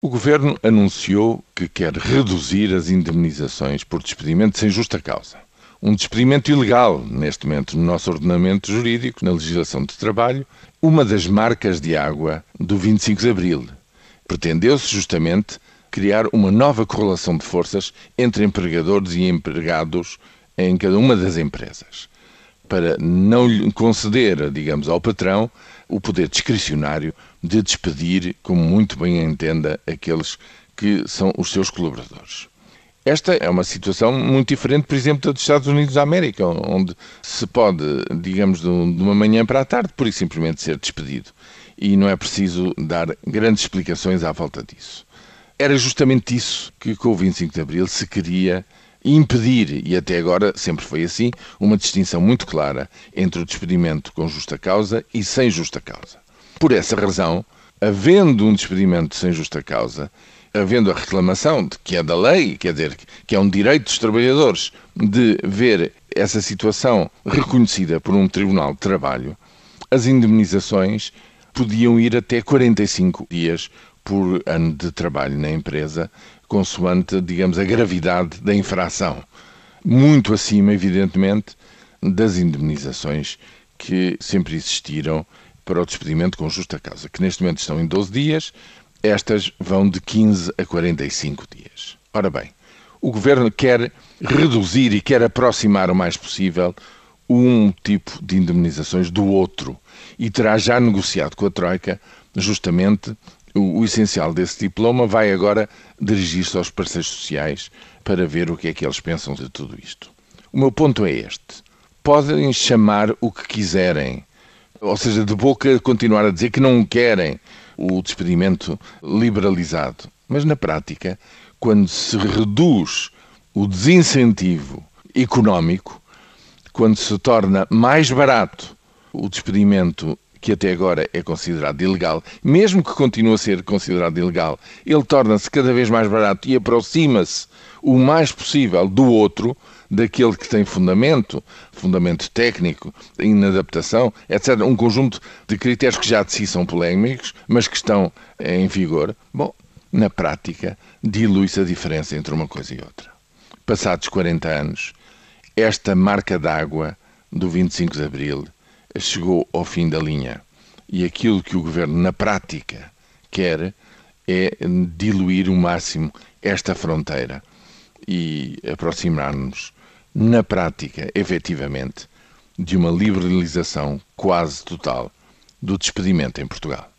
O Governo anunciou que quer reduzir as indemnizações por despedimento sem justa causa. Um despedimento ilegal, neste momento, no nosso ordenamento jurídico, na legislação de trabalho, uma das marcas de água do 25 de Abril. Pretendeu-se justamente criar uma nova correlação de forças entre empregadores e empregados em cada uma das empresas, para não conceder, digamos, ao patrão o poder discricionário de despedir, como muito bem entenda, aqueles que são os seus colaboradores. Esta é uma situação muito diferente, por exemplo, da dos Estados Unidos da América, onde se pode, digamos, de uma manhã para a tarde, por simplesmente ser despedido. E não é preciso dar grandes explicações à volta disso. Era justamente isso que, com o 25 de Abril, se queria impedir, e até agora sempre foi assim, uma distinção muito clara entre o despedimento com justa causa e sem justa causa. Por essa razão, havendo um despedimento sem justa causa, havendo a reclamação de que é da lei, quer dizer, que é um direito dos trabalhadores de ver essa situação reconhecida por um tribunal de trabalho, as indemnizações podiam ir até 45 dias por ano de trabalho na empresa, consoante, digamos, a gravidade da infração. Muito acima, evidentemente, das indemnizações que sempre existiram para o despedimento com justa causa, que neste momento estão em 12 dias, estas vão de 15 a 45 dias. Ora bem, o governo quer reduzir e quer aproximar o mais possível um tipo de indemnizações do outro e terá já negociado com a Troika justamente o, o essencial desse diploma vai agora dirigir-se aos parceiros sociais para ver o que é que eles pensam de tudo isto. O meu ponto é este. Podem chamar o que quiserem, ou seja, de boca continuar a dizer que não querem o despedimento liberalizado, mas na prática, quando se reduz o desincentivo económico, quando se torna mais barato o despedimento que até agora é considerado ilegal, mesmo que continue a ser considerado ilegal, ele torna-se cada vez mais barato e aproxima-se o mais possível do outro, daquele que tem fundamento, fundamento técnico, inadaptação, etc. Um conjunto de critérios que já de si são polémicos, mas que estão em vigor. Bom, na prática, dilui-se a diferença entre uma coisa e outra. Passados 40 anos, esta marca d'água do 25 de Abril chegou ao fim da linha. E aquilo que o governo, na prática, quer é diluir o máximo esta fronteira e aproximar-nos, na prática, efetivamente, de uma liberalização quase total do despedimento em Portugal.